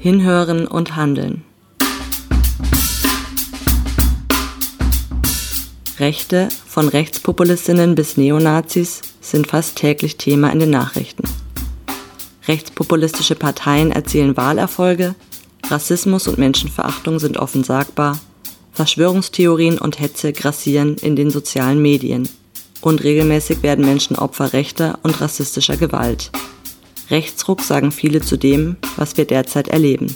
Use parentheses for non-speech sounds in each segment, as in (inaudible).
Hinhören und Handeln. Rechte, von Rechtspopulistinnen bis Neonazis, sind fast täglich Thema in den Nachrichten. Rechtspopulistische Parteien erzielen Wahlerfolge, Rassismus und Menschenverachtung sind offen sagbar, Verschwörungstheorien und Hetze grassieren in den sozialen Medien und regelmäßig werden Menschen Opfer rechter und rassistischer Gewalt. Rechtsruck sagen viele zu dem, was wir derzeit erleben.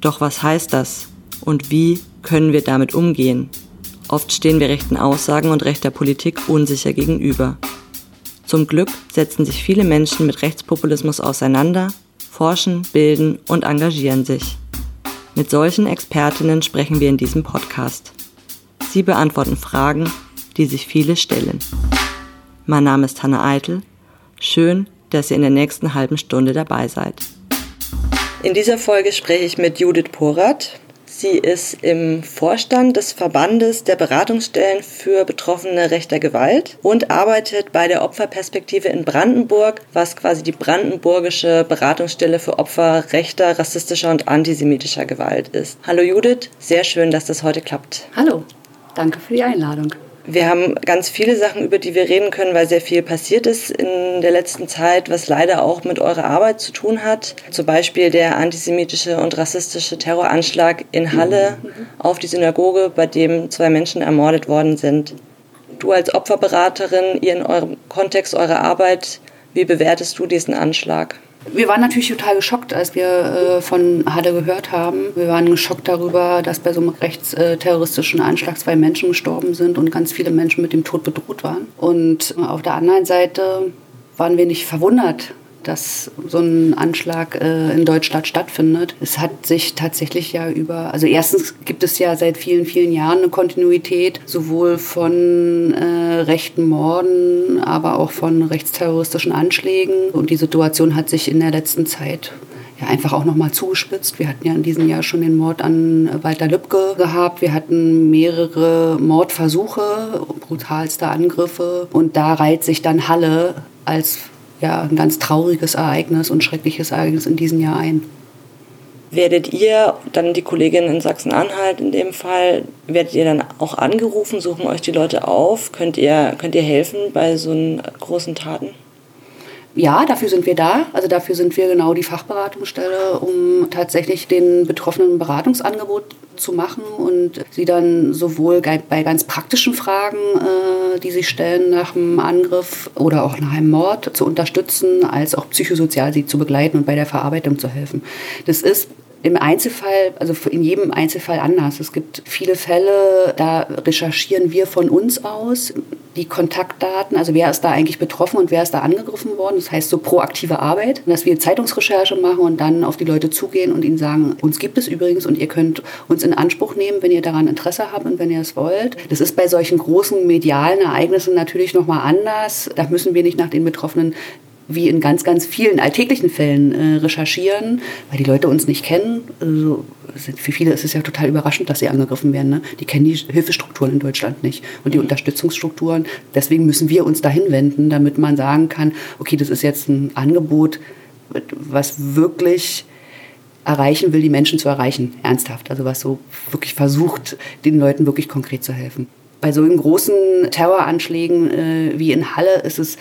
Doch was heißt das und wie können wir damit umgehen? Oft stehen wir rechten Aussagen und rechter Politik unsicher gegenüber. Zum Glück setzen sich viele Menschen mit Rechtspopulismus auseinander, forschen, bilden und engagieren sich. Mit solchen Expertinnen sprechen wir in diesem Podcast. Sie beantworten Fragen, die sich viele stellen. Mein Name ist Hanna Eitel. Schön, dass ihr in der nächsten halben Stunde dabei seid. In dieser Folge spreche ich mit Judith Porath. Sie ist im Vorstand des Verbandes der Beratungsstellen für Betroffene rechter Gewalt und arbeitet bei der Opferperspektive in Brandenburg, was quasi die brandenburgische Beratungsstelle für Opfer rechter, rassistischer und antisemitischer Gewalt ist. Hallo Judith, sehr schön, dass das heute klappt. Hallo, danke für die Einladung. Wir haben ganz viele Sachen, über die wir reden können, weil sehr viel passiert ist in der letzten Zeit, was leider auch mit eurer Arbeit zu tun hat. Zum Beispiel der antisemitische und rassistische Terroranschlag in Halle auf die Synagoge, bei dem zwei Menschen ermordet worden sind. Du als Opferberaterin, ihr in eurem Kontext eurer Arbeit, wie bewertest du diesen Anschlag? Wir waren natürlich total geschockt, als wir äh, von Halle gehört haben. Wir waren geschockt darüber, dass bei so einem rechtsterroristischen Anschlag zwei Menschen gestorben sind und ganz viele Menschen mit dem Tod bedroht waren. Und auf der anderen Seite waren wir nicht verwundert, dass so ein Anschlag äh, in Deutschland stattfindet. Es hat sich tatsächlich ja über, also erstens gibt es ja seit vielen, vielen Jahren eine Kontinuität, sowohl von äh, rechten Morden, aber auch von rechtsterroristischen Anschlägen. Und die Situation hat sich in der letzten Zeit ja, einfach auch nochmal zugespitzt. Wir hatten ja in diesem Jahr schon den Mord an Walter Lübcke gehabt. Wir hatten mehrere Mordversuche, brutalste Angriffe. Und da reiht sich dann Halle als ja, ein ganz trauriges Ereignis und schreckliches Ereignis in diesem Jahr ein. Werdet ihr, dann die Kollegin in Sachsen-Anhalt in dem Fall, werdet ihr dann auch angerufen, suchen euch die Leute auf? Könnt ihr, könnt ihr helfen bei so großen Taten? Ja, dafür sind wir da. Also dafür sind wir genau die Fachberatungsstelle, um tatsächlich den Betroffenen ein Beratungsangebot zu machen und sie dann sowohl bei ganz praktischen Fragen, äh, die sie stellen nach einem Angriff oder auch nach einem Mord zu unterstützen, als auch psychosozial sie zu begleiten und bei der Verarbeitung zu helfen. Das ist im Einzelfall, also in jedem Einzelfall anders. Es gibt viele Fälle, da recherchieren wir von uns aus die Kontaktdaten, also wer ist da eigentlich betroffen und wer ist da angegriffen worden. Das heißt so proaktive Arbeit, dass wir Zeitungsrecherche machen und dann auf die Leute zugehen und ihnen sagen, uns gibt es übrigens und ihr könnt uns in Anspruch nehmen, wenn ihr daran Interesse habt und wenn ihr es wollt. Das ist bei solchen großen medialen Ereignissen natürlich nochmal anders. Da müssen wir nicht nach den Betroffenen wie in ganz, ganz vielen alltäglichen Fällen äh, recherchieren, weil die Leute uns nicht kennen. Also, für viele ist es ja total überraschend, dass sie angegriffen werden. Ne? Die kennen die Hilfestrukturen in Deutschland nicht und die mhm. Unterstützungsstrukturen. Deswegen müssen wir uns dahin wenden, damit man sagen kann, okay, das ist jetzt ein Angebot, was wirklich erreichen will, die Menschen zu erreichen, ernsthaft. Also was so wirklich versucht, den Leuten wirklich konkret zu helfen. Bei solchen großen Terroranschlägen äh, wie in Halle ist es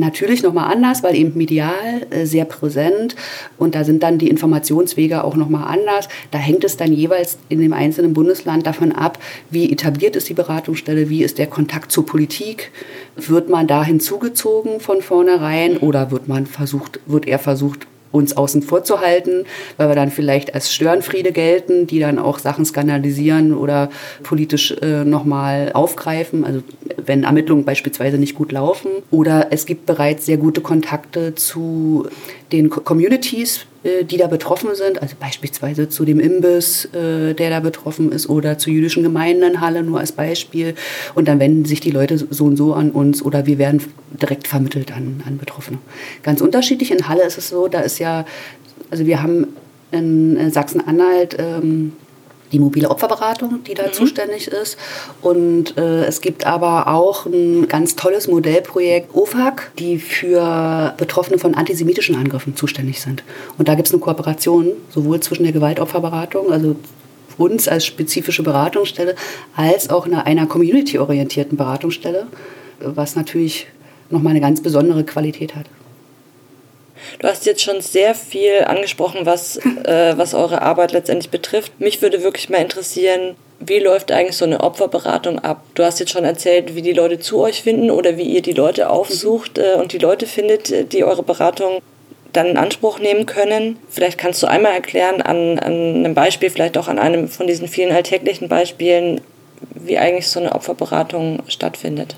natürlich nochmal anders, weil eben medial äh, sehr präsent und da sind dann die Informationswege auch nochmal anders. Da hängt es dann jeweils in dem einzelnen Bundesland davon ab, wie etabliert ist die Beratungsstelle, wie ist der Kontakt zur Politik, wird man da hinzugezogen von vornherein oder wird man versucht, wird er versucht, uns außen vor zu halten, weil wir dann vielleicht als Störenfriede gelten, die dann auch Sachen skandalisieren oder politisch äh, nochmal aufgreifen, also wenn Ermittlungen beispielsweise nicht gut laufen. Oder es gibt bereits sehr gute Kontakte zu den Communities, die da betroffen sind, also beispielsweise zu dem Imbiss, äh, der da betroffen ist, oder zu jüdischen Gemeinden in Halle, nur als Beispiel. Und dann wenden sich die Leute so und so an uns oder wir werden direkt vermittelt an, an Betroffene. Ganz unterschiedlich. In Halle ist es so, da ist ja, also wir haben in Sachsen-Anhalt ähm, die mobile Opferberatung, die da mhm. zuständig ist. Und äh, es gibt aber auch ein ganz tolles Modellprojekt OFAC, die für Betroffene von antisemitischen Angriffen zuständig sind. Und da gibt es eine Kooperation sowohl zwischen der Gewaltopferberatung, also uns als spezifische Beratungsstelle, als auch einer, einer community-orientierten Beratungsstelle, was natürlich nochmal eine ganz besondere Qualität hat. Du hast jetzt schon sehr viel angesprochen, was, (laughs) äh, was eure Arbeit letztendlich betrifft. Mich würde wirklich mal interessieren, wie läuft eigentlich so eine Opferberatung ab? Du hast jetzt schon erzählt, wie die Leute zu euch finden oder wie ihr die Leute aufsucht äh, und die Leute findet, die eure Beratung dann in Anspruch nehmen können. Vielleicht kannst du einmal erklären an, an einem Beispiel, vielleicht auch an einem von diesen vielen alltäglichen Beispielen, wie eigentlich so eine Opferberatung stattfindet.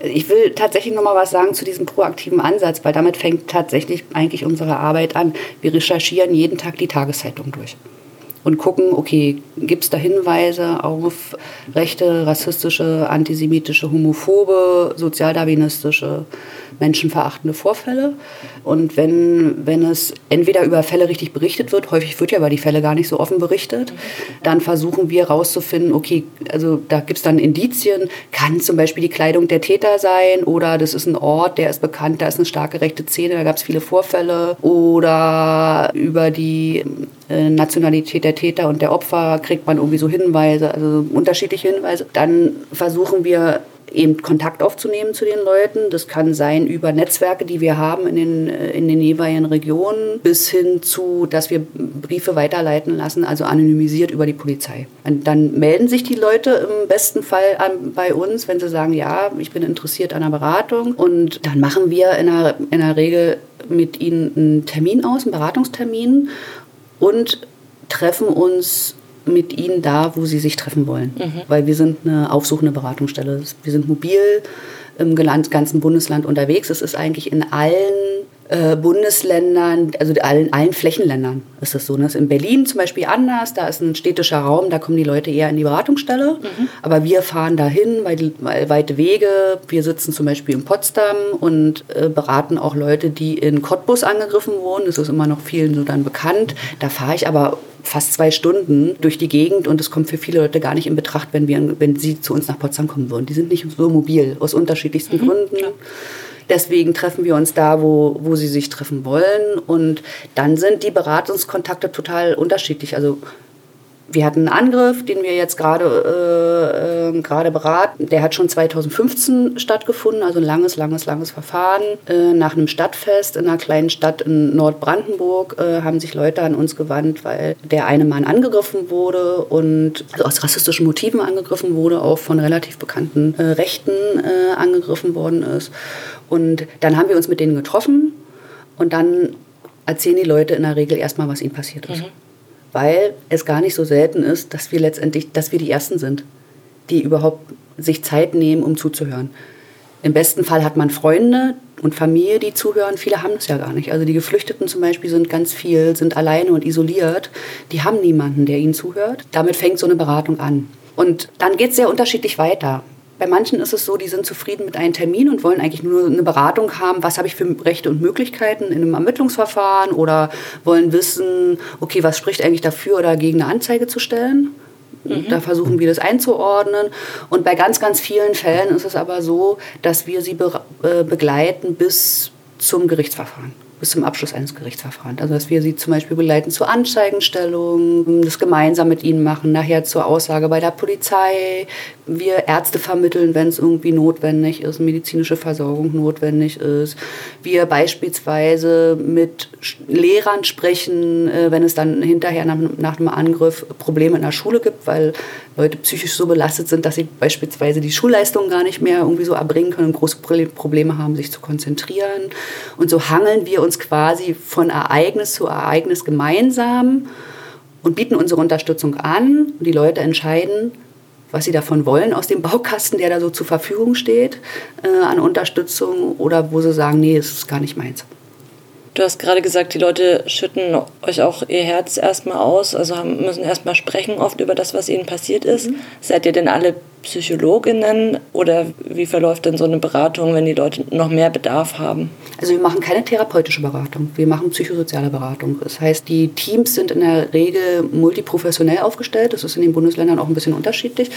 Ich will tatsächlich noch mal was sagen zu diesem proaktiven Ansatz, weil damit fängt tatsächlich eigentlich unsere Arbeit an. Wir recherchieren jeden Tag die Tageszeitung durch und gucken, okay, gibt es da Hinweise auf rechte, rassistische, antisemitische, homophobe, sozialdarwinistische, menschenverachtende Vorfälle. Und wenn, wenn es entweder über Fälle richtig berichtet wird, häufig wird ja über die Fälle gar nicht so offen berichtet, dann versuchen wir herauszufinden, okay, also da gibt es dann Indizien, kann zum Beispiel die Kleidung der Täter sein oder das ist ein Ort, der ist bekannt, da ist eine starke rechte Szene, da gab es viele Vorfälle oder über die äh, Nationalität der Täter und der Opfer kriegt man irgendwie so Hinweise, also unterschiedliche Hinweise. Dann versuchen wir eben Kontakt aufzunehmen zu den Leuten. Das kann sein über Netzwerke, die wir haben in den, äh, in den jeweiligen Regionen, bis hin zu, dass wir Briefe weiterleiten lassen, also anonymisiert über die Polizei. Und dann melden sich die Leute im besten Fall an, bei uns, wenn sie sagen, ja, ich bin interessiert an einer Beratung. Und dann machen wir in der, in der Regel mit ihnen einen Termin aus, einen Beratungstermin und treffen uns mit ihnen da, wo sie sich treffen wollen. Mhm. Weil wir sind eine aufsuchende Beratungsstelle. Wir sind mobil im ganzen Bundesland unterwegs. Es ist eigentlich in allen äh, Bundesländern, also allen, allen Flächenländern ist das so. Das ne? ist in Berlin zum Beispiel anders, da ist ein städtischer Raum, da kommen die Leute eher in die Beratungsstelle. Mhm. Aber wir fahren dahin, weil, weil weite Wege. Wir sitzen zum Beispiel in Potsdam und äh, beraten auch Leute, die in Cottbus angegriffen wurden. Das ist immer noch vielen so dann bekannt. Da fahre ich aber fast zwei Stunden durch die Gegend und es kommt für viele Leute gar nicht in Betracht, wenn, wir, wenn sie zu uns nach Potsdam kommen würden. Die sind nicht so mobil, aus unterschiedlichsten mhm. Gründen. Ja. Deswegen treffen wir uns da, wo, wo sie sich treffen wollen. Und dann sind die Beratungskontakte total unterschiedlich. Also wir hatten einen Angriff, den wir jetzt gerade äh, gerade beraten. Der hat schon 2015 stattgefunden, also ein langes, langes, langes Verfahren. Äh, nach einem Stadtfest in einer kleinen Stadt in Nordbrandenburg äh, haben sich Leute an uns gewandt, weil der eine Mann angegriffen wurde und also aus rassistischen Motiven angegriffen wurde, auch von relativ bekannten äh, Rechten äh, angegriffen worden ist. Und dann haben wir uns mit denen getroffen und dann erzählen die Leute in der Regel erstmal, was ihnen passiert ist. Mhm. Weil es gar nicht so selten ist, dass wir letztendlich, dass wir die Ersten sind, die überhaupt sich Zeit nehmen, um zuzuhören. Im besten Fall hat man Freunde und Familie, die zuhören. Viele haben das ja gar nicht. Also die Geflüchteten zum Beispiel sind ganz viel, sind alleine und isoliert. Die haben niemanden, der ihnen zuhört. Damit fängt so eine Beratung an. Und dann geht es sehr unterschiedlich weiter. Bei manchen ist es so, die sind zufrieden mit einem Termin und wollen eigentlich nur eine Beratung haben, was habe ich für Rechte und Möglichkeiten in einem Ermittlungsverfahren oder wollen wissen, okay, was spricht eigentlich dafür oder gegen eine Anzeige zu stellen. Mhm. Da versuchen wir das einzuordnen. Und bei ganz, ganz vielen Fällen ist es aber so, dass wir sie be äh, begleiten bis zum Gerichtsverfahren bis zum Abschluss eines Gerichtsverfahrens. Also dass wir sie zum Beispiel begleiten zur Anzeigenstellung, das gemeinsam mit ihnen machen, nachher zur Aussage bei der Polizei. Wir Ärzte vermitteln, wenn es irgendwie notwendig ist, medizinische Versorgung notwendig ist. Wir beispielsweise mit Lehrern sprechen, äh, wenn es dann hinterher nach, nach einem Angriff Probleme in der Schule gibt, weil Leute psychisch so belastet sind, dass sie beispielsweise die Schulleistung gar nicht mehr irgendwie so erbringen können und große Probleme haben, sich zu konzentrieren. Und so hangeln wir uns quasi von Ereignis zu Ereignis gemeinsam und bieten unsere Unterstützung an. Und die Leute entscheiden, was sie davon wollen aus dem Baukasten, der da so zur Verfügung steht, äh, an Unterstützung oder wo sie sagen, nee, es ist gar nicht meins. Du hast gerade gesagt, die Leute schütten euch auch ihr Herz erstmal aus, also haben, müssen erstmal sprechen oft über das, was ihnen passiert ist. Mhm. Seid ihr denn alle Psychologinnen oder wie verläuft denn so eine Beratung, wenn die Leute noch mehr Bedarf haben? Also wir machen keine therapeutische Beratung, wir machen psychosoziale Beratung. Das heißt, die Teams sind in der Regel multiprofessionell aufgestellt. Das ist in den Bundesländern auch ein bisschen unterschiedlich.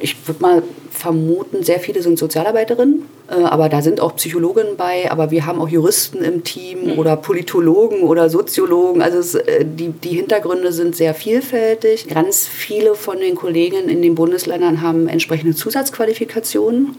Ich würde mal vermuten, sehr viele sind Sozialarbeiterinnen, äh, aber da sind auch Psychologinnen bei, aber wir haben auch Juristen im Team mhm. oder Politologen oder Soziologen. Also es, äh, die, die Hintergründe sind sehr vielfältig. Ganz viele von den Kollegen in den Bundesländern haben entsprechende Zusatzqualifikationen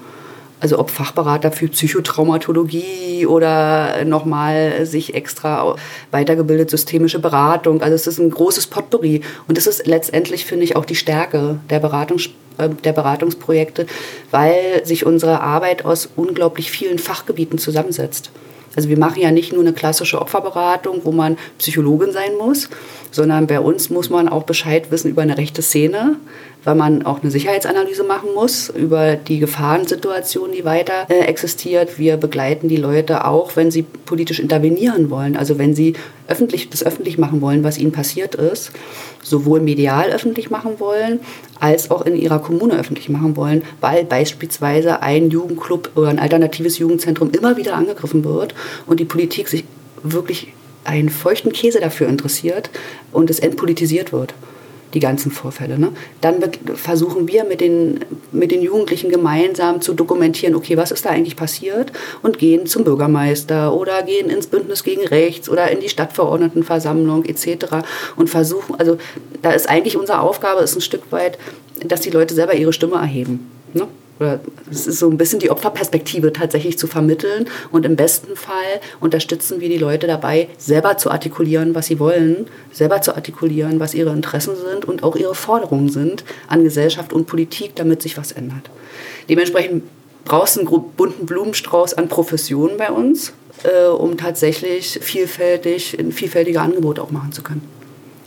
also ob Fachberater für Psychotraumatologie oder nochmal sich extra weitergebildet systemische Beratung. Also es ist ein großes Potpourri und das ist letztendlich, finde ich, auch die Stärke der, Beratungs äh, der Beratungsprojekte, weil sich unsere Arbeit aus unglaublich vielen Fachgebieten zusammensetzt. Also wir machen ja nicht nur eine klassische Opferberatung, wo man Psychologin sein muss, sondern bei uns muss man auch Bescheid wissen über eine rechte Szene, weil man auch eine Sicherheitsanalyse machen muss über die Gefahrensituation, die weiter äh, existiert. Wir begleiten die Leute auch, wenn sie politisch intervenieren wollen, also wenn sie öffentlich, das öffentlich machen wollen, was ihnen passiert ist, sowohl medial öffentlich machen wollen, als auch in ihrer Kommune öffentlich machen wollen, weil beispielsweise ein Jugendclub oder ein alternatives Jugendzentrum immer wieder angegriffen wird und die Politik sich wirklich einen feuchten Käse dafür interessiert und es entpolitisiert wird die ganzen Vorfälle. Ne? Dann versuchen wir mit den, mit den Jugendlichen gemeinsam zu dokumentieren, okay, was ist da eigentlich passiert und gehen zum Bürgermeister oder gehen ins Bündnis gegen Rechts oder in die Stadtverordnetenversammlung etc. und versuchen, also da ist eigentlich unsere Aufgabe, ist ein Stück weit, dass die Leute selber ihre Stimme erheben. Ne? Oder es ist so ein bisschen die Opferperspektive tatsächlich zu vermitteln. Und im besten Fall unterstützen wir die Leute dabei, selber zu artikulieren, was sie wollen, selber zu artikulieren, was ihre Interessen sind und auch ihre Forderungen sind an Gesellschaft und Politik, damit sich was ändert. Dementsprechend brauchst du einen bunten Blumenstrauß an Professionen bei uns, äh, um tatsächlich vielfältig, vielfältige Angebote auch machen zu können.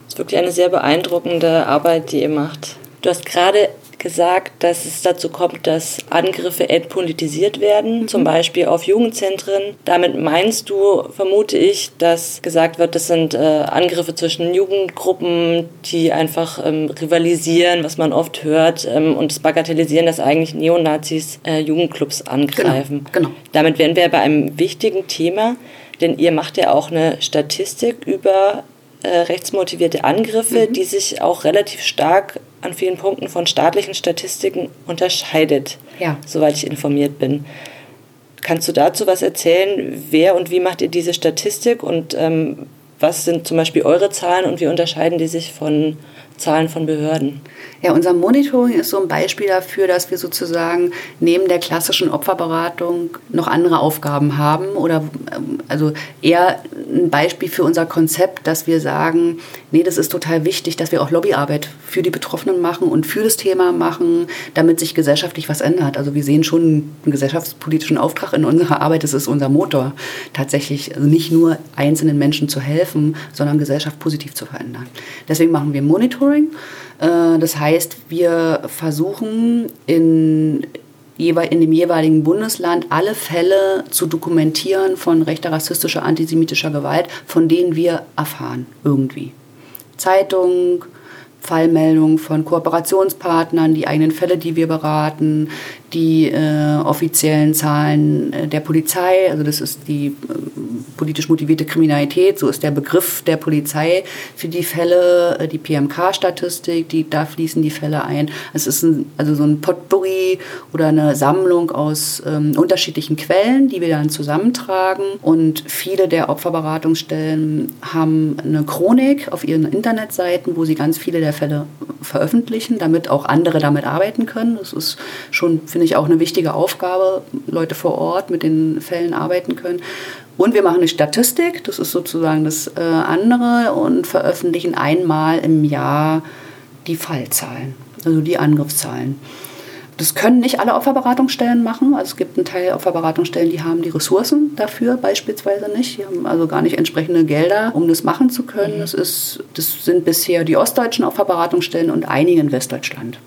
Das ist wirklich eine sehr beeindruckende Arbeit, die ihr macht. Du hast gerade gesagt, dass es dazu kommt, dass Angriffe entpolitisiert werden, mhm. zum Beispiel auf Jugendzentren. Damit meinst du, vermute ich, dass gesagt wird, das sind äh, Angriffe zwischen Jugendgruppen, die einfach ähm, rivalisieren, was man oft hört, ähm, und das bagatellisieren, dass eigentlich Neonazis äh, Jugendclubs angreifen. Genau, genau. Damit wären wir bei einem wichtigen Thema, denn ihr macht ja auch eine Statistik über äh, rechtsmotivierte Angriffe, mhm. die sich auch relativ stark an vielen Punkten von staatlichen Statistiken unterscheidet, ja. soweit ich informiert bin. Kannst du dazu was erzählen? Wer und wie macht ihr diese Statistik und ähm, was sind zum Beispiel eure Zahlen und wie unterscheiden die sich von Zahlen von Behörden? Ja, unser Monitoring ist so ein Beispiel dafür, dass wir sozusagen neben der klassischen Opferberatung noch andere Aufgaben haben oder ähm, also eher ein Beispiel für unser Konzept, dass wir sagen, nee, das ist total wichtig, dass wir auch Lobbyarbeit für die Betroffenen machen und für das Thema machen, damit sich gesellschaftlich was ändert. Also wir sehen schon einen gesellschaftspolitischen Auftrag in unserer Arbeit, das ist unser Motor, tatsächlich also nicht nur einzelnen Menschen zu helfen, sondern Gesellschaft positiv zu verändern. Deswegen machen wir Monitoring. Äh, das heißt, wir versuchen in, in dem jeweiligen Bundesland alle Fälle zu dokumentieren von rechter, rassistischer, antisemitischer Gewalt, von denen wir erfahren, irgendwie. Zeitung, Fallmeldungen von Kooperationspartnern, die eigenen Fälle, die wir beraten, die äh, offiziellen Zahlen äh, der Polizei, also das ist die äh, politisch motivierte Kriminalität, so ist der Begriff der Polizei für die Fälle, äh, die PMK-Statistik, da fließen die Fälle ein. Es ist ein, also so ein Potpourri oder eine Sammlung aus ähm, unterschiedlichen Quellen, die wir dann zusammentragen. Und viele der Opferberatungsstellen haben eine Chronik auf ihren Internetseiten, wo sie ganz viele der Fälle veröffentlichen, damit auch andere damit arbeiten können. Das ist schon, finde ich, auch eine wichtige Aufgabe, Leute vor Ort mit den Fällen arbeiten können. Und wir machen eine Statistik, das ist sozusagen das äh, andere, und veröffentlichen einmal im Jahr die Fallzahlen, also die Angriffszahlen. Das können nicht alle Opferberatungsstellen machen. Also es gibt einen Teil Opferberatungsstellen, die haben die Ressourcen dafür beispielsweise nicht. Die haben also gar nicht entsprechende Gelder, um das machen zu können. Mhm. Das, ist, das sind bisher die ostdeutschen Opferberatungsstellen und einige in Westdeutschland.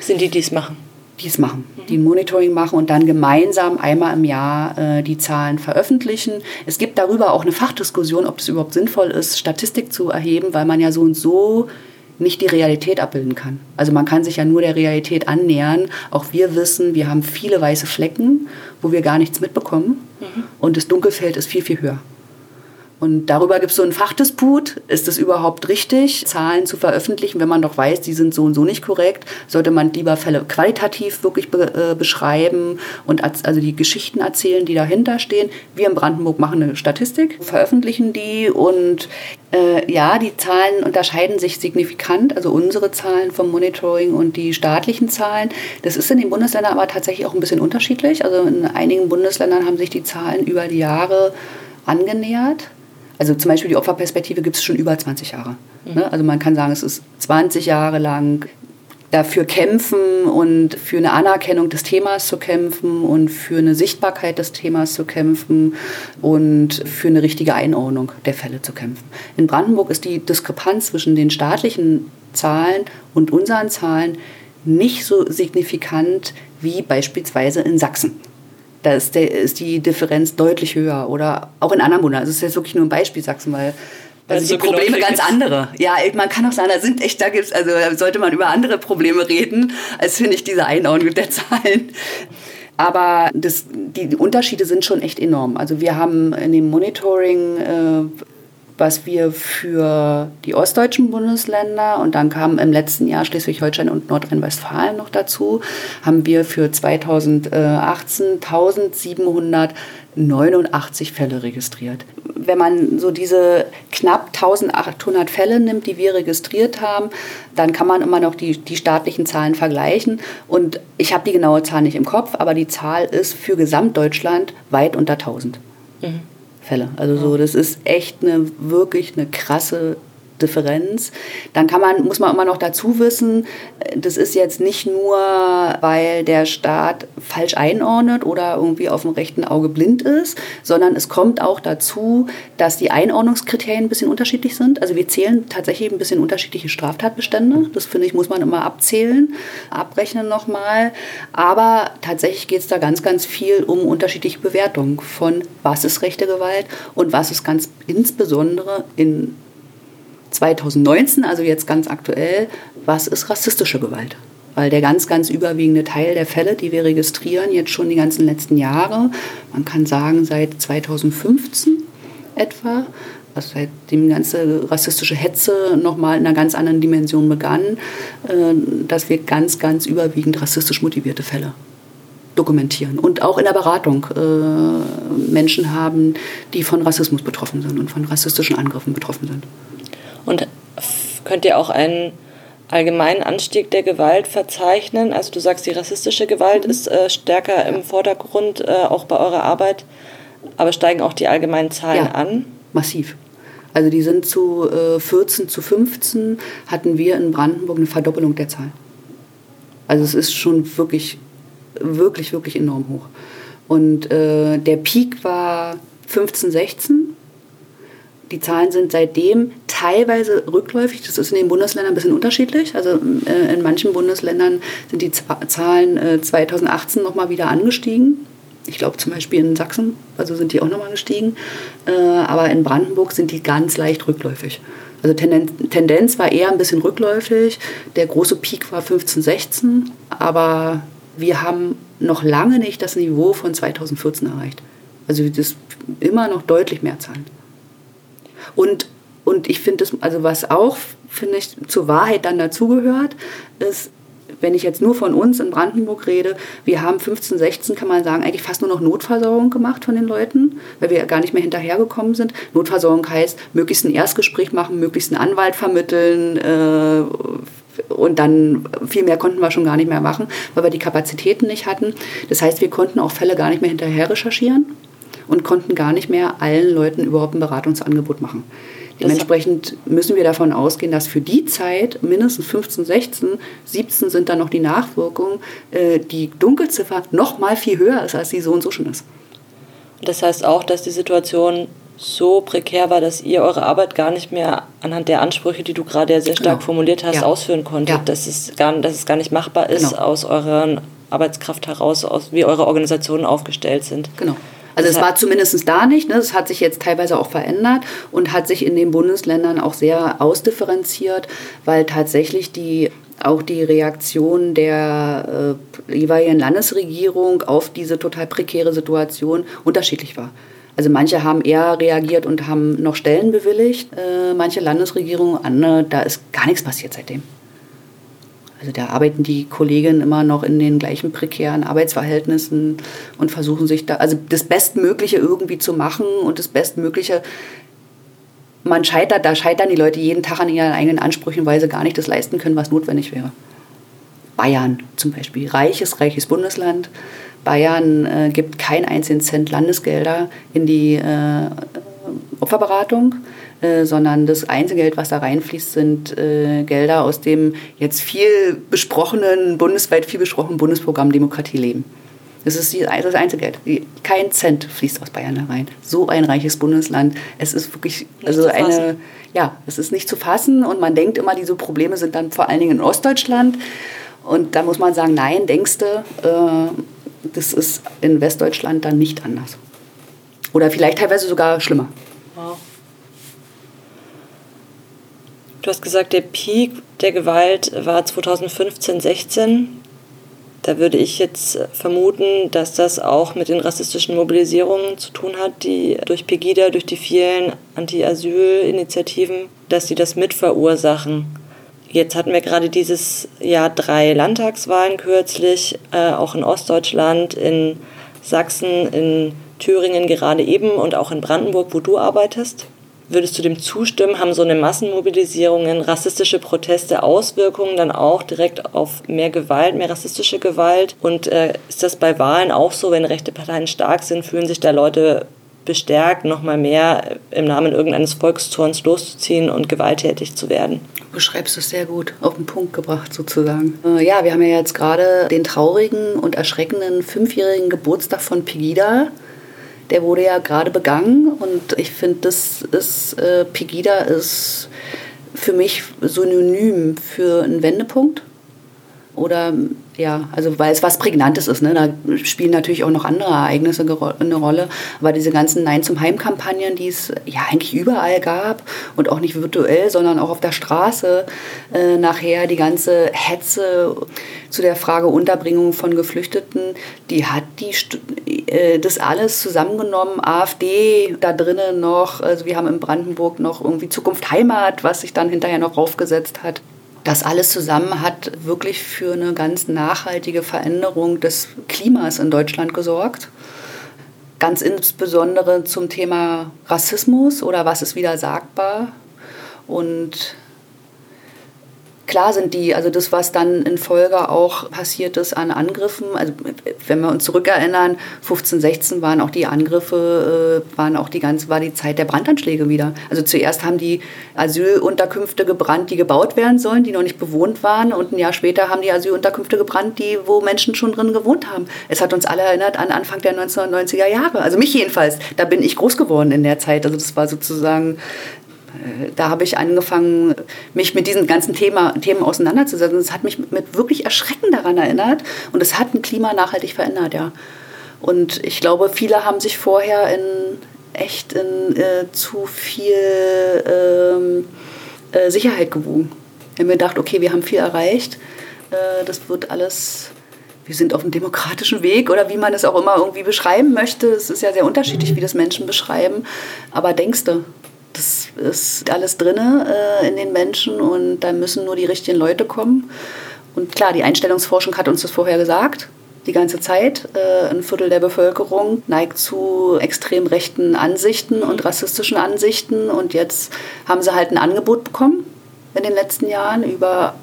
Sind die, die es machen? Die es machen, mhm. die ein Monitoring machen und dann gemeinsam einmal im Jahr äh, die Zahlen veröffentlichen. Es gibt darüber auch eine Fachdiskussion, ob es überhaupt sinnvoll ist, Statistik zu erheben, weil man ja so und so nicht die Realität abbilden kann. Also man kann sich ja nur der Realität annähern. Auch wir wissen, wir haben viele weiße Flecken, wo wir gar nichts mitbekommen. Mhm. Und das Dunkelfeld ist viel, viel höher. Und darüber gibt es so einen Fachdisput. Ist es überhaupt richtig, Zahlen zu veröffentlichen, wenn man doch weiß, die sind so und so nicht korrekt? Sollte man lieber Fälle qualitativ wirklich be äh, beschreiben und also die Geschichten erzählen, die dahinter stehen? Wir in Brandenburg machen eine Statistik, veröffentlichen die und äh, ja, die Zahlen unterscheiden sich signifikant, also unsere Zahlen vom Monitoring und die staatlichen Zahlen. Das ist in den Bundesländern aber tatsächlich auch ein bisschen unterschiedlich. Also in einigen Bundesländern haben sich die Zahlen über die Jahre angenähert. Also zum Beispiel die Opferperspektive gibt es schon über 20 Jahre. Mhm. Ne? Also man kann sagen, es ist 20 Jahre lang dafür kämpfen und für eine Anerkennung des Themas zu kämpfen und für eine Sichtbarkeit des Themas zu kämpfen und für eine richtige Einordnung der Fälle zu kämpfen. In Brandenburg ist die Diskrepanz zwischen den staatlichen Zahlen und unseren Zahlen nicht so signifikant wie beispielsweise in Sachsen da ist, der, ist die Differenz deutlich höher. Oder auch in anderen Bundesländern. Also es ist jetzt wirklich nur ein Beispiel, Sachsen, weil da sind die Probleme ganz andere. Ja, man kann auch sagen, da sind echt, da gibt's, also sollte man über andere Probleme reden, als finde ich diese Einordnung der Zahlen. Aber das, die Unterschiede sind schon echt enorm. Also wir haben in dem Monitoring äh, was wir für die ostdeutschen Bundesländer und dann kamen im letzten Jahr Schleswig-Holstein und Nordrhein-Westfalen noch dazu, haben wir für 2018 1789 Fälle registriert. Wenn man so diese knapp 1800 Fälle nimmt, die wir registriert haben, dann kann man immer noch die, die staatlichen Zahlen vergleichen. Und ich habe die genaue Zahl nicht im Kopf, aber die Zahl ist für Gesamtdeutschland weit unter 1000. Mhm. Fälle. Also so, das ist echt eine wirklich eine krasse Differenz. Dann kann man, muss man immer noch dazu wissen, das ist jetzt nicht nur, weil der Staat falsch einordnet oder irgendwie auf dem rechten Auge blind ist, sondern es kommt auch dazu, dass die Einordnungskriterien ein bisschen unterschiedlich sind. Also wir zählen tatsächlich ein bisschen unterschiedliche Straftatbestände. Das finde ich, muss man immer abzählen, abrechnen nochmal. Aber tatsächlich geht es da ganz, ganz viel um unterschiedliche Bewertungen von was ist rechte Gewalt und was ist ganz insbesondere in 2019, also jetzt ganz aktuell, was ist rassistische Gewalt? Weil der ganz, ganz überwiegende Teil der Fälle, die wir registrieren, jetzt schon die ganzen letzten Jahre, man kann sagen seit 2015 etwa, also seitdem die ganze rassistische Hetze nochmal in einer ganz anderen Dimension begann, äh, dass wir ganz, ganz überwiegend rassistisch motivierte Fälle dokumentieren und auch in der Beratung äh, Menschen haben, die von Rassismus betroffen sind und von rassistischen Angriffen betroffen sind. Und könnt ihr auch einen allgemeinen Anstieg der Gewalt verzeichnen? Also du sagst, die rassistische Gewalt mhm. ist äh, stärker im Vordergrund, äh, auch bei eurer Arbeit. Aber steigen auch die allgemeinen Zahlen ja, an? Massiv. Also die sind zu äh, 14 zu 15 hatten wir in Brandenburg eine Verdoppelung der Zahlen. Also es ist schon wirklich, wirklich, wirklich enorm hoch. Und äh, der Peak war 15, 16 die Zahlen sind seitdem teilweise rückläufig. Das ist in den Bundesländern ein bisschen unterschiedlich. Also äh, in manchen Bundesländern sind die Zahlen äh, 2018 nochmal wieder angestiegen. Ich glaube zum Beispiel in Sachsen, also sind die auch nochmal gestiegen. Äh, aber in Brandenburg sind die ganz leicht rückläufig. Also Tendenz, Tendenz war eher ein bisschen rückläufig. Der große Peak war 15, 16. Aber wir haben noch lange nicht das Niveau von 2014 erreicht. Also das immer noch deutlich mehr Zahlen. Und, und ich finde das, also was auch, finde ich, zur Wahrheit dann dazugehört, ist, wenn ich jetzt nur von uns in Brandenburg rede, wir haben 15, 16, kann man sagen, eigentlich fast nur noch Notversorgung gemacht von den Leuten, weil wir gar nicht mehr hinterhergekommen sind. Notversorgung heißt, möglichst ein Erstgespräch machen, möglichst einen Anwalt vermitteln äh, und dann viel mehr konnten wir schon gar nicht mehr machen, weil wir die Kapazitäten nicht hatten. Das heißt, wir konnten auch Fälle gar nicht mehr hinterher recherchieren und konnten gar nicht mehr allen Leuten überhaupt ein Beratungsangebot machen. Dementsprechend müssen wir davon ausgehen, dass für die Zeit, mindestens 15, 16, 17 sind dann noch die Nachwirkungen, äh, die Dunkelziffer noch mal viel höher ist, als sie so und so schon ist. Das heißt auch, dass die Situation so prekär war, dass ihr eure Arbeit gar nicht mehr anhand der Ansprüche, die du gerade sehr stark genau. formuliert hast, ja. ausführen konntet. Ja. Dass, es gar, dass es gar nicht machbar ist, genau. aus eurer Arbeitskraft heraus, aus, wie eure Organisationen aufgestellt sind. Genau. Also es war zumindest da nicht. Ne? Es hat sich jetzt teilweise auch verändert und hat sich in den Bundesländern auch sehr ausdifferenziert, weil tatsächlich die auch die Reaktion der äh, jeweiligen Landesregierung auf diese total prekäre Situation unterschiedlich war. Also manche haben eher reagiert und haben noch Stellen bewilligt, äh, manche Landesregierungen, andere, da ist gar nichts passiert seitdem. Also da arbeiten die Kolleginnen immer noch in den gleichen prekären Arbeitsverhältnissen und versuchen sich da, also das Bestmögliche irgendwie zu machen und das Bestmögliche, man scheitert, da scheitern die Leute jeden Tag an ihren eigenen Ansprüchen, weil sie gar nicht das leisten können, was notwendig wäre. Bayern zum Beispiel, reiches, reiches Bundesland. Bayern äh, gibt keinen einzigen Cent Landesgelder in die äh, Opferberatung. Äh, sondern das einzige Geld, was da reinfließt, sind äh, Gelder aus dem jetzt viel besprochenen, bundesweit viel besprochenen Bundesprogramm Demokratie leben. Das ist die, das einzige Geld. Kein Cent fließt aus Bayern da rein. So ein reiches Bundesland. Es ist wirklich, also eine, ja, es ist nicht zu fassen und man denkt immer, diese Probleme sind dann vor allen Dingen in Ostdeutschland. Und da muss man sagen, nein, denkst du, äh, das ist in Westdeutschland dann nicht anders. Oder vielleicht teilweise sogar schlimmer. Wow. Du hast gesagt, der Peak der Gewalt war 2015, 16. Da würde ich jetzt vermuten, dass das auch mit den rassistischen Mobilisierungen zu tun hat, die durch Pegida, durch die vielen Anti-Asyl-Initiativen, dass sie das mit verursachen. Jetzt hatten wir gerade dieses Jahr drei Landtagswahlen kürzlich, äh, auch in Ostdeutschland, in Sachsen, in Thüringen gerade eben und auch in Brandenburg, wo du arbeitest. Würdest du dem zustimmen? Haben so eine Massenmobilisierungen, rassistische Proteste Auswirkungen dann auch direkt auf mehr Gewalt, mehr rassistische Gewalt? Und äh, ist das bei Wahlen auch so, wenn rechte Parteien stark sind, fühlen sich da Leute bestärkt, nochmal mehr im Namen irgendeines Volkszorns loszuziehen und gewalttätig zu werden? Du beschreibst es sehr gut, auf den Punkt gebracht sozusagen. Äh, ja, wir haben ja jetzt gerade den traurigen und erschreckenden fünfjährigen Geburtstag von Pegida der wurde ja gerade begangen und ich finde, das ist, äh, Pegida ist für mich synonym für einen Wendepunkt. Oder ja, also weil es was Prägnantes ist. Ne? Da spielen natürlich auch noch andere Ereignisse eine Rolle. Aber diese ganzen Nein zum Heim-Kampagnen, die es ja eigentlich überall gab und auch nicht virtuell, sondern auch auf der Straße, äh, nachher die ganze Hetze zu der Frage Unterbringung von Geflüchteten, die hat die äh, das alles zusammengenommen. AfD da drinnen noch, also wir haben in Brandenburg noch irgendwie Zukunft Heimat, was sich dann hinterher noch raufgesetzt hat. Das alles zusammen hat wirklich für eine ganz nachhaltige Veränderung des Klimas in Deutschland gesorgt. Ganz insbesondere zum Thema Rassismus oder was ist wieder sagbar. Und Klar sind die, also das, was dann in Folge auch passiert ist an Angriffen, also wenn wir uns zurückerinnern, 15, 16 waren auch die Angriffe, äh, waren auch die ganze, war die Zeit der Brandanschläge wieder. Also zuerst haben die Asylunterkünfte gebrannt, die gebaut werden sollen, die noch nicht bewohnt waren und ein Jahr später haben die Asylunterkünfte gebrannt, die, wo Menschen schon drin gewohnt haben. Es hat uns alle erinnert an Anfang der 1990er Jahre, also mich jedenfalls. Da bin ich groß geworden in der Zeit. Also das war sozusagen da habe ich angefangen, mich mit diesen ganzen Thema, Themen auseinanderzusetzen. Es hat mich mit wirklich Erschrecken daran erinnert und es hat ein Klima nachhaltig verändert, ja. Und ich glaube, viele haben sich vorher in echt in äh, zu viel ähm, äh, Sicherheit gewogen. Wir haben gedacht, okay, wir haben viel erreicht, äh, das wird alles wir sind auf einem demokratischen Weg oder wie man es auch immer irgendwie beschreiben möchte. Es ist ja sehr unterschiedlich, wie das Menschen beschreiben. Aber denkst du, das ist alles drin äh, in den Menschen und da müssen nur die richtigen Leute kommen. Und klar, die Einstellungsforschung hat uns das vorher gesagt, die ganze Zeit. Äh, ein Viertel der Bevölkerung neigt zu extrem rechten Ansichten und rassistischen Ansichten. Und jetzt haben sie halt ein Angebot bekommen in den letzten Jahren über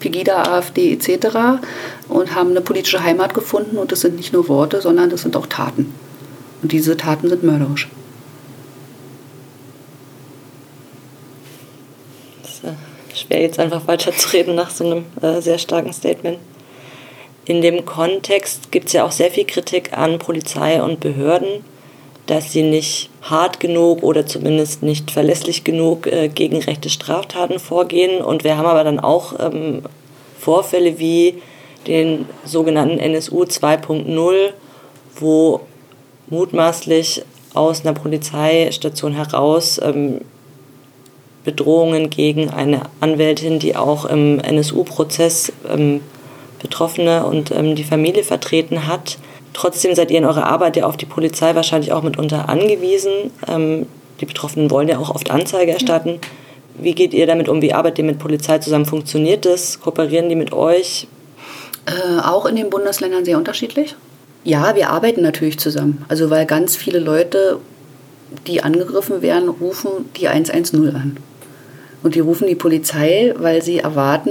Pegida, AfD etc. und haben eine politische Heimat gefunden. Und das sind nicht nur Worte, sondern das sind auch Taten. Und diese Taten sind mörderisch. Schwer jetzt einfach weiterzureden nach so einem äh, sehr starken Statement. In dem Kontext gibt es ja auch sehr viel Kritik an Polizei und Behörden, dass sie nicht hart genug oder zumindest nicht verlässlich genug äh, gegen rechte Straftaten vorgehen. Und wir haben aber dann auch ähm, Vorfälle wie den sogenannten NSU 2.0, wo mutmaßlich aus einer Polizeistation heraus ähm, Bedrohungen gegen eine Anwältin, die auch im NSU-Prozess ähm, Betroffene und ähm, die Familie vertreten hat. Trotzdem seid ihr in eurer Arbeit ja auf die Polizei wahrscheinlich auch mitunter angewiesen. Ähm, die Betroffenen wollen ja auch oft Anzeige erstatten. Wie geht ihr damit um? Wie arbeitet ihr mit Polizei zusammen? Funktioniert das? Kooperieren die mit euch? Äh, auch in den Bundesländern sehr unterschiedlich. Ja, wir arbeiten natürlich zusammen. Also weil ganz viele Leute, die angegriffen werden, rufen die 110 an. Und die rufen die Polizei, weil sie erwarten,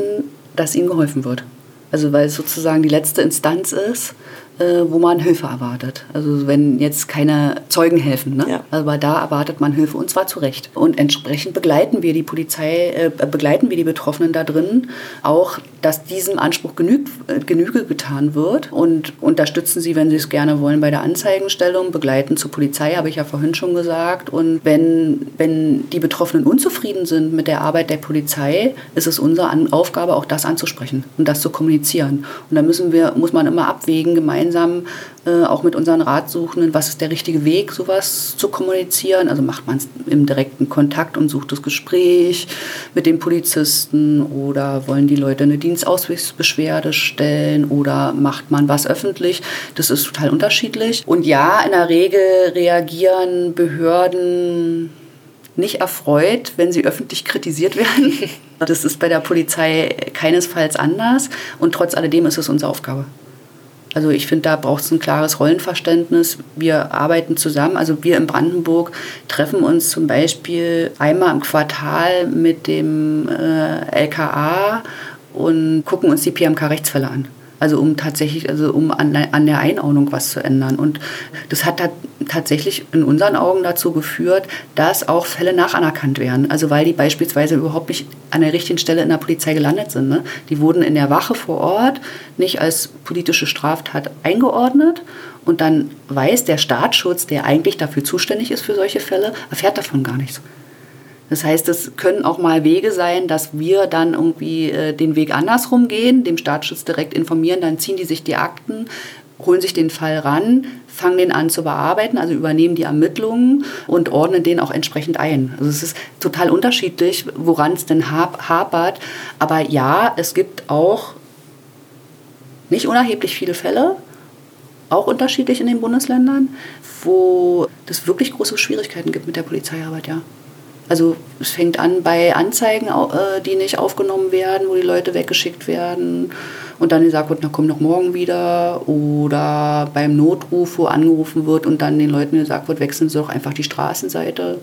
dass ihnen geholfen wird. Also weil es sozusagen die letzte Instanz ist, wo man Hilfe erwartet. Also wenn jetzt keine Zeugen helfen, ne? Ja. aber da erwartet man Hilfe und zwar zu Recht. Und entsprechend begleiten wir die Polizei, äh, begleiten wir die Betroffenen da drin, auch dass diesem Anspruch genügt, äh, Genüge getan wird und unterstützen sie, wenn sie es gerne wollen, bei der Anzeigenstellung, begleiten zur Polizei, habe ich ja vorhin schon gesagt. Und wenn, wenn die Betroffenen unzufrieden sind mit der Arbeit der Polizei, ist es unsere Aufgabe, auch das anzusprechen und das zu kommunizieren. Und da müssen wir, muss man immer abwägen, gemeinsam gemeinsam äh, auch mit unseren Ratsuchenden, was ist der richtige Weg, sowas zu kommunizieren. Also macht man es im direkten Kontakt und sucht das Gespräch mit dem Polizisten oder wollen die Leute eine Dienstauswegsbeschwerde stellen oder macht man was öffentlich. Das ist total unterschiedlich. Und ja, in der Regel reagieren Behörden nicht erfreut, wenn sie öffentlich kritisiert (laughs) werden. Das ist bei der Polizei keinesfalls anders und trotz alledem ist es unsere Aufgabe. Also ich finde, da braucht es ein klares Rollenverständnis. Wir arbeiten zusammen. Also wir in Brandenburg treffen uns zum Beispiel einmal im Quartal mit dem äh, LKA und gucken uns die PMK-Rechtsfälle an. Also um tatsächlich, also um an, der Einordnung was zu ändern. Und das hat tatsächlich in unseren Augen dazu geführt, dass auch Fälle nachanerkannt werden. Also weil die beispielsweise überhaupt nicht an der richtigen Stelle in der Polizei gelandet sind. Ne? Die wurden in der Wache vor Ort nicht als politische Straftat eingeordnet. Und dann weiß der Staatsschutz, der eigentlich dafür zuständig ist für solche Fälle, erfährt davon gar nichts. Das heißt, es können auch mal Wege sein, dass wir dann irgendwie äh, den Weg andersrum gehen, dem Staatsschutz direkt informieren, dann ziehen die sich die Akten, holen sich den Fall ran, fangen den an zu bearbeiten, also übernehmen die Ermittlungen und ordnen den auch entsprechend ein. Also es ist total unterschiedlich, woran es denn hapert. Aber ja, es gibt auch nicht unerheblich viele Fälle, auch unterschiedlich in den Bundesländern, wo es wirklich große Schwierigkeiten gibt mit der Polizeiarbeit, ja. Also es fängt an bei Anzeigen, äh, die nicht aufgenommen werden, wo die Leute weggeschickt werden und dann gesagt wird, na komm noch morgen wieder. Oder beim Notruf, wo angerufen wird und dann den Leuten gesagt wird, wechseln Sie doch einfach die Straßenseite.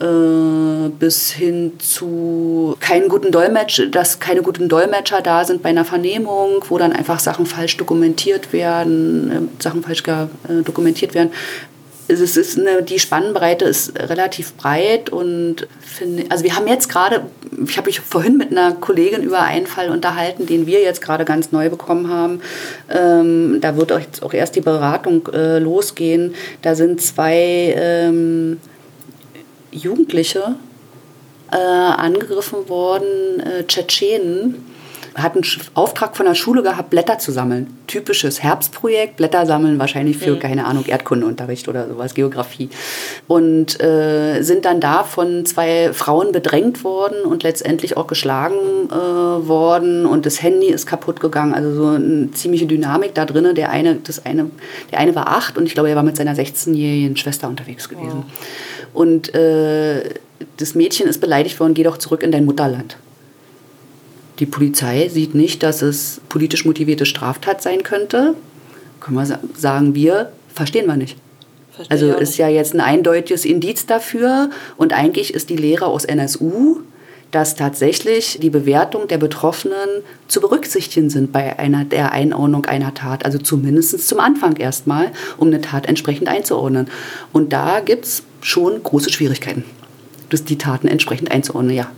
Äh, bis hin zu keinen guten Dolmetsch, dass keine guten Dolmetscher da sind bei einer Vernehmung, wo dann einfach Sachen falsch dokumentiert werden, äh, Sachen falsch dokumentiert werden es ist eine, die Spannbreite ist relativ breit und finde, also wir haben jetzt gerade, ich habe mich vorhin mit einer Kollegin über einen Fall unterhalten, den wir jetzt gerade ganz neu bekommen haben. Ähm, da wird auch jetzt auch erst die Beratung äh, losgehen. Da sind zwei ähm, Jugendliche äh, angegriffen worden, äh, Tschetschenen hat einen Auftrag von der Schule gehabt, Blätter zu sammeln. Typisches Herbstprojekt, Blätter sammeln, wahrscheinlich für, mhm. keine Ahnung, Erdkundeunterricht oder sowas, Geografie. Und äh, sind dann da von zwei Frauen bedrängt worden und letztendlich auch geschlagen äh, worden und das Handy ist kaputt gegangen. Also so eine ziemliche Dynamik da drin. Der eine, das eine, der eine war acht und ich glaube, er war mit seiner 16-jährigen Schwester unterwegs gewesen. Wow. Und äh, das Mädchen ist beleidigt worden, geh doch zurück in dein Mutterland. Die Polizei sieht nicht, dass es politisch motivierte Straftat sein könnte. Können wir sagen, wir verstehen wir nicht. Verstehe also ist ja jetzt ein eindeutiges Indiz dafür. Und eigentlich ist die Lehre aus NSU, dass tatsächlich die Bewertung der Betroffenen zu berücksichtigen sind bei einer der Einordnung einer Tat. Also zumindest zum Anfang erstmal, um eine Tat entsprechend einzuordnen. Und da gibt es schon große Schwierigkeiten, das die Taten entsprechend einzuordnen, ja.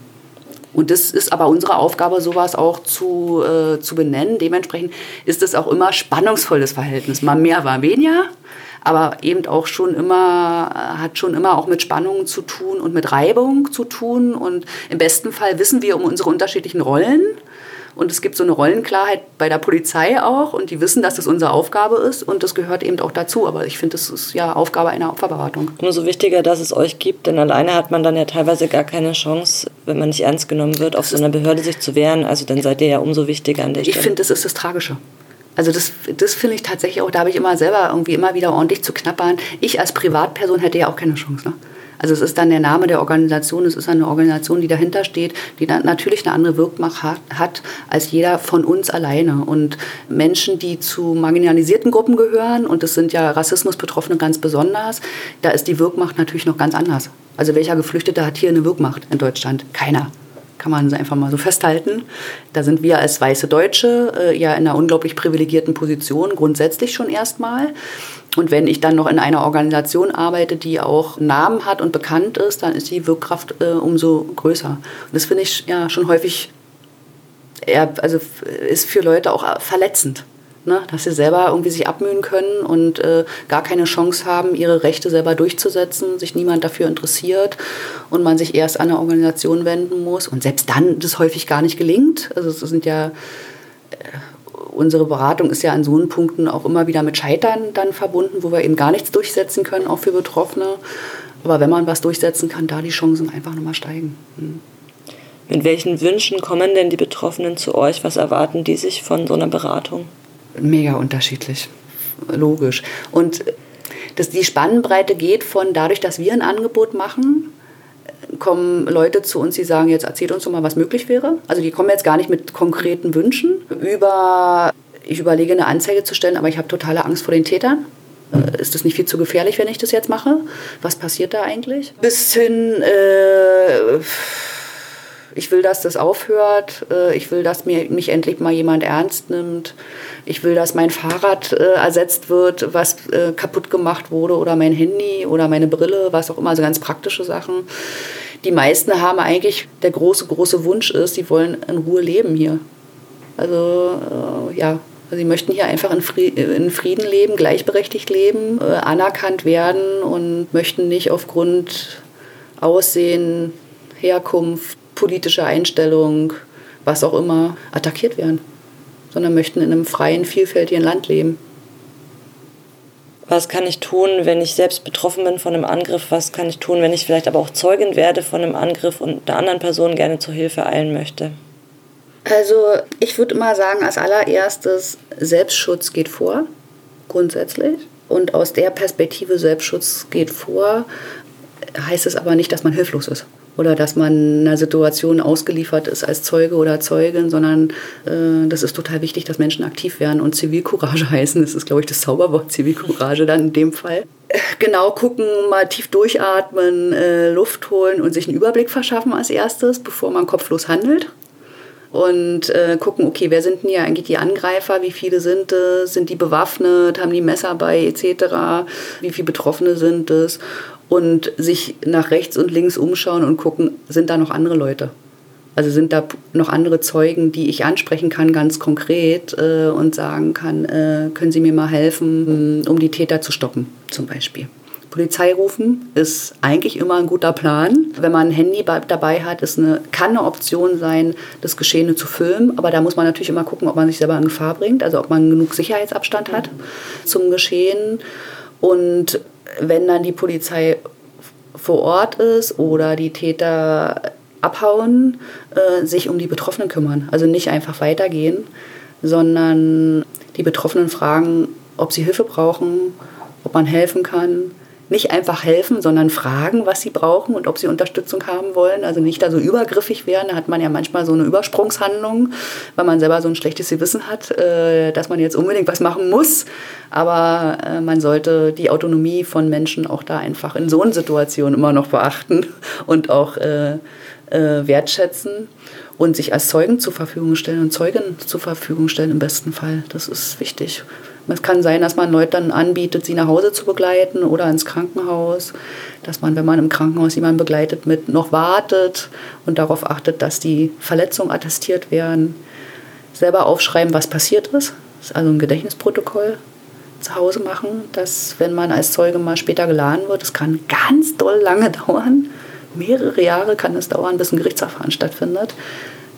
Und das ist aber unsere Aufgabe, sowas auch zu, äh, zu benennen. Dementsprechend ist es auch immer spannungsvolles Verhältnis. Mal mehr, mal weniger. Aber eben auch schon immer, hat schon immer auch mit Spannungen zu tun und mit Reibung zu tun. Und im besten Fall wissen wir um unsere unterschiedlichen Rollen Und es gibt so eine Rollenklarheit bei der Polizei auch und die wissen, dass das unsere Aufgabe ist und das gehört eben auch dazu. Aber ich finde, das ist ja Aufgabe einer Opferberatung. Umso wichtiger, dass es euch gibt, denn alleine hat man dann ja teilweise gar keine Chance, wenn man nicht ernst genommen wird, auf so einer Behörde sich zu wehren. Also dann seid ihr ja umso wichtiger an der Stelle. Ich finde, das ist das Tragische. Also das, das finde ich tatsächlich auch, da habe ich immer selber irgendwie immer wieder ordentlich zu knappern. Ich als Privatperson hätte ja auch keine Chance. Ne? Also es ist dann der Name der Organisation, es ist eine Organisation, die dahinter steht, die natürlich eine andere Wirkmacht hat, hat als jeder von uns alleine. Und Menschen, die zu marginalisierten Gruppen gehören, und das sind ja Rassismusbetroffene ganz besonders, da ist die Wirkmacht natürlich noch ganz anders. Also welcher Geflüchtete hat hier eine Wirkmacht in Deutschland? Keiner kann man einfach mal so festhalten. Da sind wir als weiße Deutsche äh, ja in einer unglaublich privilegierten Position, grundsätzlich schon erstmal. Und wenn ich dann noch in einer Organisation arbeite, die auch Namen hat und bekannt ist, dann ist die Wirkkraft äh, umso größer. Und das finde ich ja schon häufig, eher, also ist für Leute auch verletzend. Ne, dass sie selber irgendwie sich abmühen können und äh, gar keine Chance haben, ihre Rechte selber durchzusetzen, sich niemand dafür interessiert und man sich erst an eine Organisation wenden muss und selbst dann das häufig gar nicht gelingt. Also es sind ja äh, unsere Beratung ist ja an so einen Punkten auch immer wieder mit Scheitern dann verbunden, wo wir eben gar nichts durchsetzen können, auch für Betroffene. Aber wenn man was durchsetzen kann, da die Chancen einfach nochmal steigen. Hm. Mit welchen Wünschen kommen denn die Betroffenen zu euch? Was erwarten die sich von so einer Beratung? Mega unterschiedlich, logisch. Und das, die Spannbreite geht von dadurch, dass wir ein Angebot machen, kommen Leute zu uns, die sagen, jetzt erzählt uns doch mal, was möglich wäre. Also die kommen jetzt gar nicht mit konkreten Wünschen über, ich überlege eine Anzeige zu stellen, aber ich habe totale Angst vor den Tätern. Äh, ist das nicht viel zu gefährlich, wenn ich das jetzt mache? Was passiert da eigentlich? Bis hin, äh, ich will, dass das aufhört. Äh, ich will, dass mir, mich endlich mal jemand ernst nimmt. Ich will, dass mein Fahrrad äh, ersetzt wird, was äh, kaputt gemacht wurde, oder mein Handy oder meine Brille, was auch immer, also ganz praktische Sachen. Die meisten haben eigentlich, der große, große Wunsch ist, sie wollen in Ruhe leben hier. Also, äh, ja, Sie möchten hier einfach in Frieden leben, gleichberechtigt leben, äh, anerkannt werden und möchten nicht aufgrund Aussehen, Herkunft, politischer Einstellung, was auch immer, attackiert werden sondern möchten in einem freien, vielfältigen Land leben. Was kann ich tun, wenn ich selbst betroffen bin von einem Angriff? Was kann ich tun, wenn ich vielleicht aber auch Zeugin werde von einem Angriff und einer anderen Person gerne zur Hilfe eilen möchte? Also ich würde immer sagen, als allererstes, Selbstschutz geht vor, grundsätzlich. Und aus der Perspektive Selbstschutz geht vor, heißt es aber nicht, dass man hilflos ist oder dass man einer Situation ausgeliefert ist als Zeuge oder Zeugin, sondern äh, das ist total wichtig, dass Menschen aktiv werden und Zivilcourage (laughs) heißen. Das ist, glaube ich, das Zauberwort Zivilcourage dann in dem Fall. Genau gucken, mal tief durchatmen, äh, Luft holen und sich einen Überblick verschaffen als erstes, bevor man kopflos handelt und äh, gucken, okay, wer sind denn hier eigentlich die Angreifer, wie viele sind es, sind die bewaffnet, haben die Messer bei etc., wie viele Betroffene sind es und sich nach rechts und links umschauen und gucken, sind da noch andere Leute? Also sind da noch andere Zeugen, die ich ansprechen kann, ganz konkret äh, und sagen kann, äh, können Sie mir mal helfen, um die Täter zu stoppen, zum Beispiel. Polizei rufen ist eigentlich immer ein guter Plan. Wenn man ein Handy dabei hat, ist eine, kann eine Option sein, das Geschehene zu filmen. Aber da muss man natürlich immer gucken, ob man sich selber in Gefahr bringt, also ob man genug Sicherheitsabstand hat zum Geschehen. Und wenn dann die Polizei vor Ort ist oder die Täter abhauen, äh, sich um die Betroffenen kümmern. Also nicht einfach weitergehen, sondern die Betroffenen fragen, ob sie Hilfe brauchen, ob man helfen kann nicht einfach helfen, sondern fragen, was sie brauchen und ob sie Unterstützung haben wollen. Also nicht da so übergriffig werden. Da hat man ja manchmal so eine Übersprungshandlung, weil man selber so ein schlechtes Gewissen hat, äh, dass man jetzt unbedingt was machen muss. Aber äh, man sollte die Autonomie von Menschen auch da einfach in so einer Situation immer noch beachten und auch äh, wertschätzen und sich als Zeugen zur Verfügung stellen und Zeugen zur Verfügung stellen im besten Fall. Das ist wichtig. Es kann sein, dass man Leute dann anbietet, sie nach Hause zu begleiten oder ins Krankenhaus. Dass man, wenn man im Krankenhaus jemanden begleitet, mit noch wartet und darauf achtet, dass die Verletzungen attestiert werden. Selber aufschreiben, was passiert ist. Das ist also ein Gedächtnisprotokoll zu Hause machen, dass wenn man als Zeuge mal später geladen wird, es kann ganz doll lange (laughs) dauern, mehrere Jahre kann es dauern, bis ein Gerichtsverfahren stattfindet,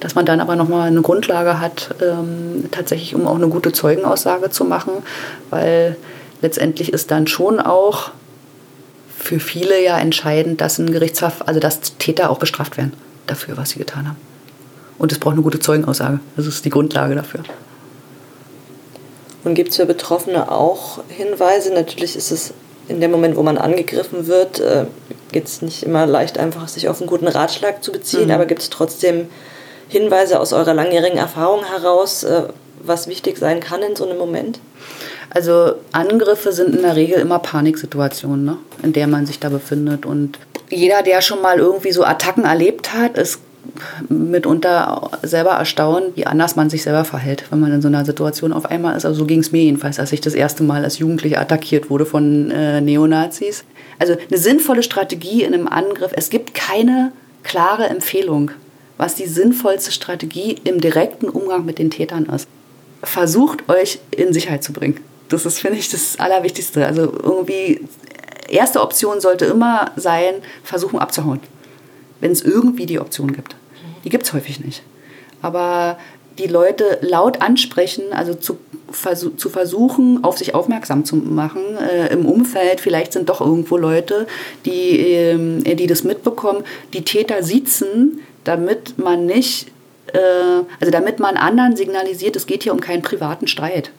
dass man dann aber nochmal eine Grundlage hat, ähm, tatsächlich um auch eine gute Zeugenaussage zu machen, weil letztendlich ist dann schon auch für viele ja entscheidend, dass ein Gerichtshof, also dass Täter auch bestraft werden dafür, was sie getan haben. Und es braucht eine gute Zeugenaussage. Das ist die Grundlage dafür. Und gibt es für Betroffene auch Hinweise? Natürlich ist es in dem Moment, wo man angegriffen wird, äh, geht es nicht immer leicht einfach, sich auf einen guten Ratschlag zu beziehen, mhm. aber gibt es trotzdem Hinweise aus eurer langjährigen Erfahrung heraus, äh, was wichtig sein kann in so einem Moment? Also Angriffe sind in der Regel immer Paniksituationen, ne? in der man sich da befindet. Und jeder, der schon mal irgendwie so Attacken erlebt hat, ist mitunter selber erstaunt, wie anders man sich selber verhält, wenn man in so einer Situation auf einmal ist. Also so ging es mir jedenfalls, als ich das erste Mal als Jugendliche attackiert wurde von äh, Neonazis. Also eine sinnvolle Strategie in einem Angriff. Es gibt keine klare Empfehlung, was die sinnvollste Strategie im direkten Umgang mit den Tätern ist. Versucht euch in Sicherheit zu bringen. Das ist, finde ich, das Allerwichtigste. Also irgendwie, erste Option sollte immer sein, versuchen abzuhauen wenn es irgendwie die Option gibt. Die gibt es häufig nicht. Aber die Leute laut ansprechen, also zu, zu versuchen, auf sich aufmerksam zu machen äh, im Umfeld. Vielleicht sind doch irgendwo Leute, die, äh, die das mitbekommen, die Täter sitzen, damit man nicht, äh, also damit man anderen signalisiert, es geht hier um keinen privaten Streit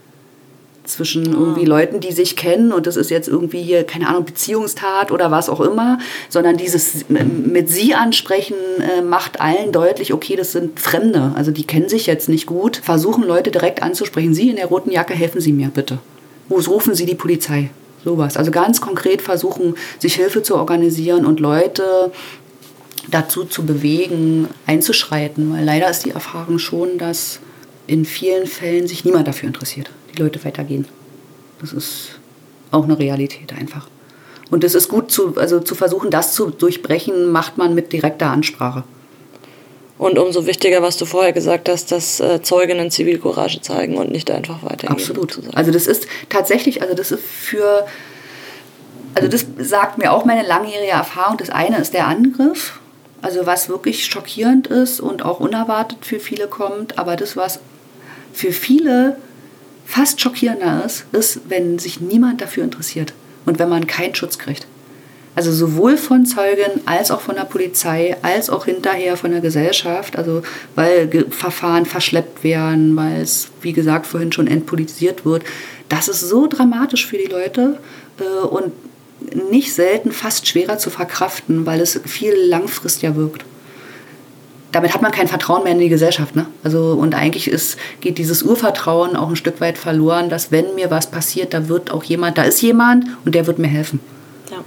zwischen irgendwie Leuten, die sich kennen und das ist jetzt irgendwie hier, keine Ahnung, Beziehungstat oder was auch immer, sondern dieses mit sie ansprechen äh, macht allen deutlich, okay, das sind Fremde, also die kennen sich jetzt nicht gut, versuchen Leute direkt anzusprechen, Sie in der roten Jacke, helfen Sie mir bitte. Wo rufen Sie die Polizei? Sowas. Also ganz konkret versuchen, sich Hilfe zu organisieren und Leute dazu zu bewegen, einzuschreiten, weil leider ist die Erfahrung schon, dass in vielen Fällen sich niemand dafür interessiert die Leute weitergehen. Das ist auch eine Realität einfach. Und es ist gut, zu, also zu versuchen, das zu durchbrechen, macht man mit direkter Ansprache. Und umso wichtiger, was du vorher gesagt hast, dass äh, Zeuginnen Zivilcourage zeigen und nicht einfach weitergehen. Absolut. Also das ist tatsächlich, also das ist für, also das sagt mir auch meine langjährige Erfahrung. Das eine ist der Angriff, also was wirklich schockierend ist und auch unerwartet für viele kommt. Aber das, was für viele fast schockierender ist, ist, wenn sich niemand dafür interessiert und wenn man keinen Schutz kriegt. Also sowohl von Zeugen als auch von der Polizei, als auch hinterher von der Gesellschaft, also weil Verfahren verschleppt werden, weil es, wie gesagt, vorhin schon entpolitisiert wird. Das ist so dramatisch für die Leute äh, und nicht selten fast schwerer zu verkraften, weil es viel langfristiger wirkt damit hat man kein Vertrauen mehr in die Gesellschaft. Ne? Also, und eigentlich ist, geht dieses Urvertrauen auch ein Stück weit verloren, dass wenn mir was passiert, da wird auch jemand, da ist jemand und der wird mir helfen. Ja.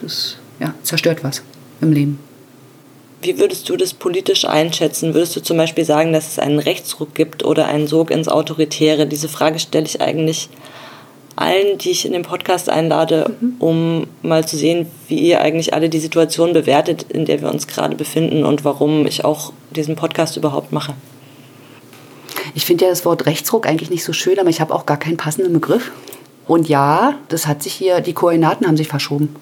Das ja, zerstört was im Leben. Wie würdest du das politisch einschätzen? Würdest du zum Beispiel sagen, dass es einen Rechtsruck gibt oder einen Sog ins Autoritäre? Diese Frage stelle ich eigentlich allen, die ich in den Podcast einlade, mhm. um mal zu sehen, wie ihr eigentlich alle die Situation bewertet, in der wir uns gerade befinden und warum ich auch diesen Podcast überhaupt mache. Ich finde ja das Wort Rechtsruck eigentlich nicht so schön, aber ich habe auch gar keinen passenden Begriff. Und ja, das hat sich hier, die Koordinaten haben sich verschoben.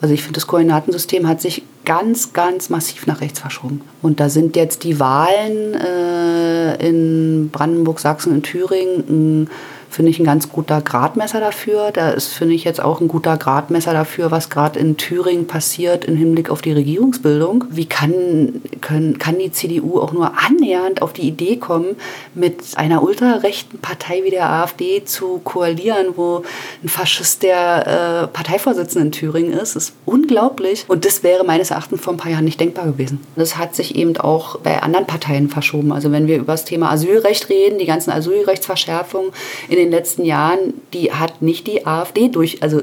Also ich finde, das Koordinatensystem hat sich ganz, ganz massiv nach rechts verschoben. Und da sind jetzt die Wahlen äh, in Brandenburg, Sachsen und Thüringen finde ich ein ganz guter Gradmesser dafür. Da ist, finde ich, jetzt auch ein guter Gradmesser dafür, was gerade in Thüringen passiert im Hinblick auf die Regierungsbildung. Wie kann, können, kann die CDU auch nur annähernd auf die Idee kommen, mit einer ultrarechten Partei wie der AfD zu koalieren, wo ein Faschist der äh, Parteivorsitzende in Thüringen ist? Das ist unglaublich. Und das wäre meines Erachtens vor ein paar Jahren nicht denkbar gewesen. Das hat sich eben auch bei anderen Parteien verschoben. Also wenn wir über das Thema Asylrecht reden, die ganzen Asylrechtsverschärfungen in den den letzten Jahren, die hat nicht die AfD durch, also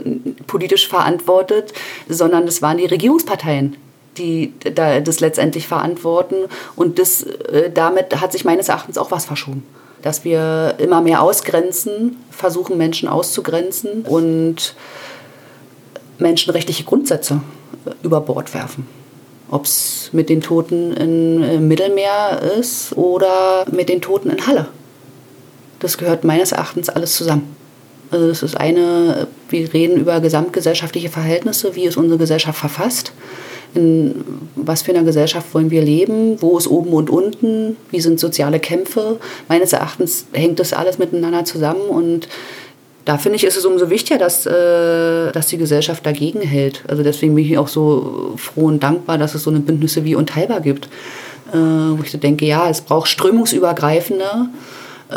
politisch verantwortet, sondern es waren die Regierungsparteien, die da das letztendlich verantworten. Und das, äh, damit hat sich meines Erachtens auch was verschoben. Dass wir immer mehr ausgrenzen, versuchen Menschen auszugrenzen und menschenrechtliche Grundsätze über Bord werfen. Ob es mit den Toten im Mittelmeer ist oder mit den Toten in Halle. Das gehört meines Erachtens alles zusammen. Also das ist eine, wir reden über gesamtgesellschaftliche Verhältnisse, wie ist unsere Gesellschaft verfasst, in was für einer Gesellschaft wollen wir leben, wo ist oben und unten, wie sind soziale Kämpfe. Meines Erachtens hängt das alles miteinander zusammen und da finde ich, ist es umso wichtiger, dass, äh, dass die Gesellschaft dagegen hält. Also deswegen bin ich auch so froh und dankbar, dass es so eine Bündnisse wie Unteilbar gibt. Äh, wo ich so denke, ja, es braucht strömungsübergreifende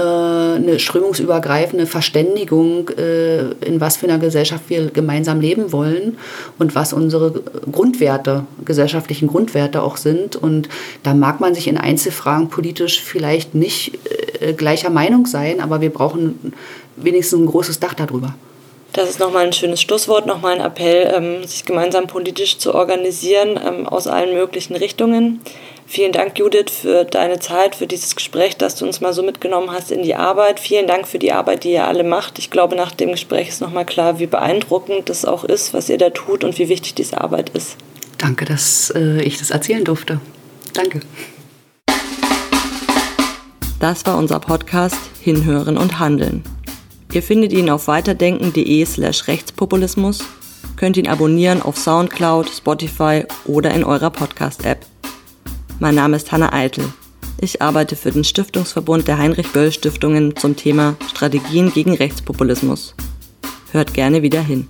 eine strömungsübergreifende Verständigung, äh, in was für einer Gesellschaft wir gemeinsam leben wollen und was unsere Grundwerte, gesellschaftlichen Grundwerte auch sind. Und da mag man sich in Einzelfragen politisch vielleicht nicht äh, gleicher Meinung sein, aber wir brauchen wenigstens ein großes Dach darüber. Das ist nochmal ein schönes Schlusswort, nochmal ein Appell, ähm, sich gemeinsam politisch zu organisieren ähm, aus allen möglichen Richtungen. Vielen Dank, Judith, für deine Zeit, für dieses Gespräch, dass du uns mal so mitgenommen hast in die Arbeit. Vielen Dank für die Arbeit, die ihr alle macht. Ich glaube, nach dem Gespräch ist nochmal klar, wie beeindruckend das auch ist, was ihr da tut und wie wichtig diese Arbeit ist. Danke, dass äh, ich das erzählen durfte. Danke. Das war unser Podcast Hinhören und Handeln. Ihr findet ihn auf weiterdenken.de slash Rechtspopulismus, könnt ihn abonnieren auf Soundcloud, Spotify oder in eurer Podcast-App. Mein Name ist Hanna Eitel. Ich arbeite für den Stiftungsverbund der Heinrich-Böll-Stiftungen zum Thema Strategien gegen Rechtspopulismus. Hört gerne wieder hin.